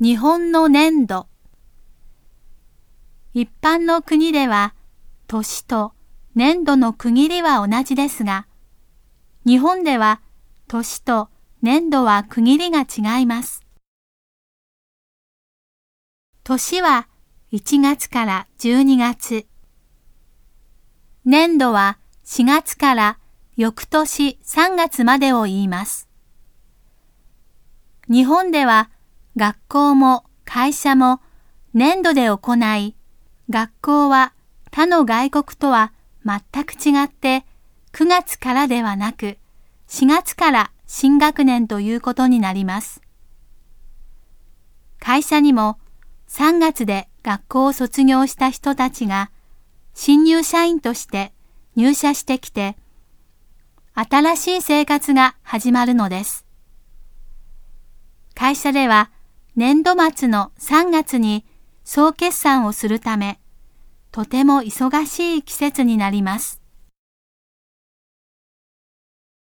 日本の年度一般の国では年と年度の区切りは同じですが、日本では年と年度は区切りが違います。年は1月から12月。年度は4月から翌年3月までを言います。日本では学校も会社も年度で行い、学校は他の外国とは全く違って9月からではなく4月から新学年ということになります。会社にも3月で学校を卒業した人たちが新入社員として入社してきて新しい生活が始まるのです。会社では年度末の3月に総決算をするため、とても忙しい季節になります。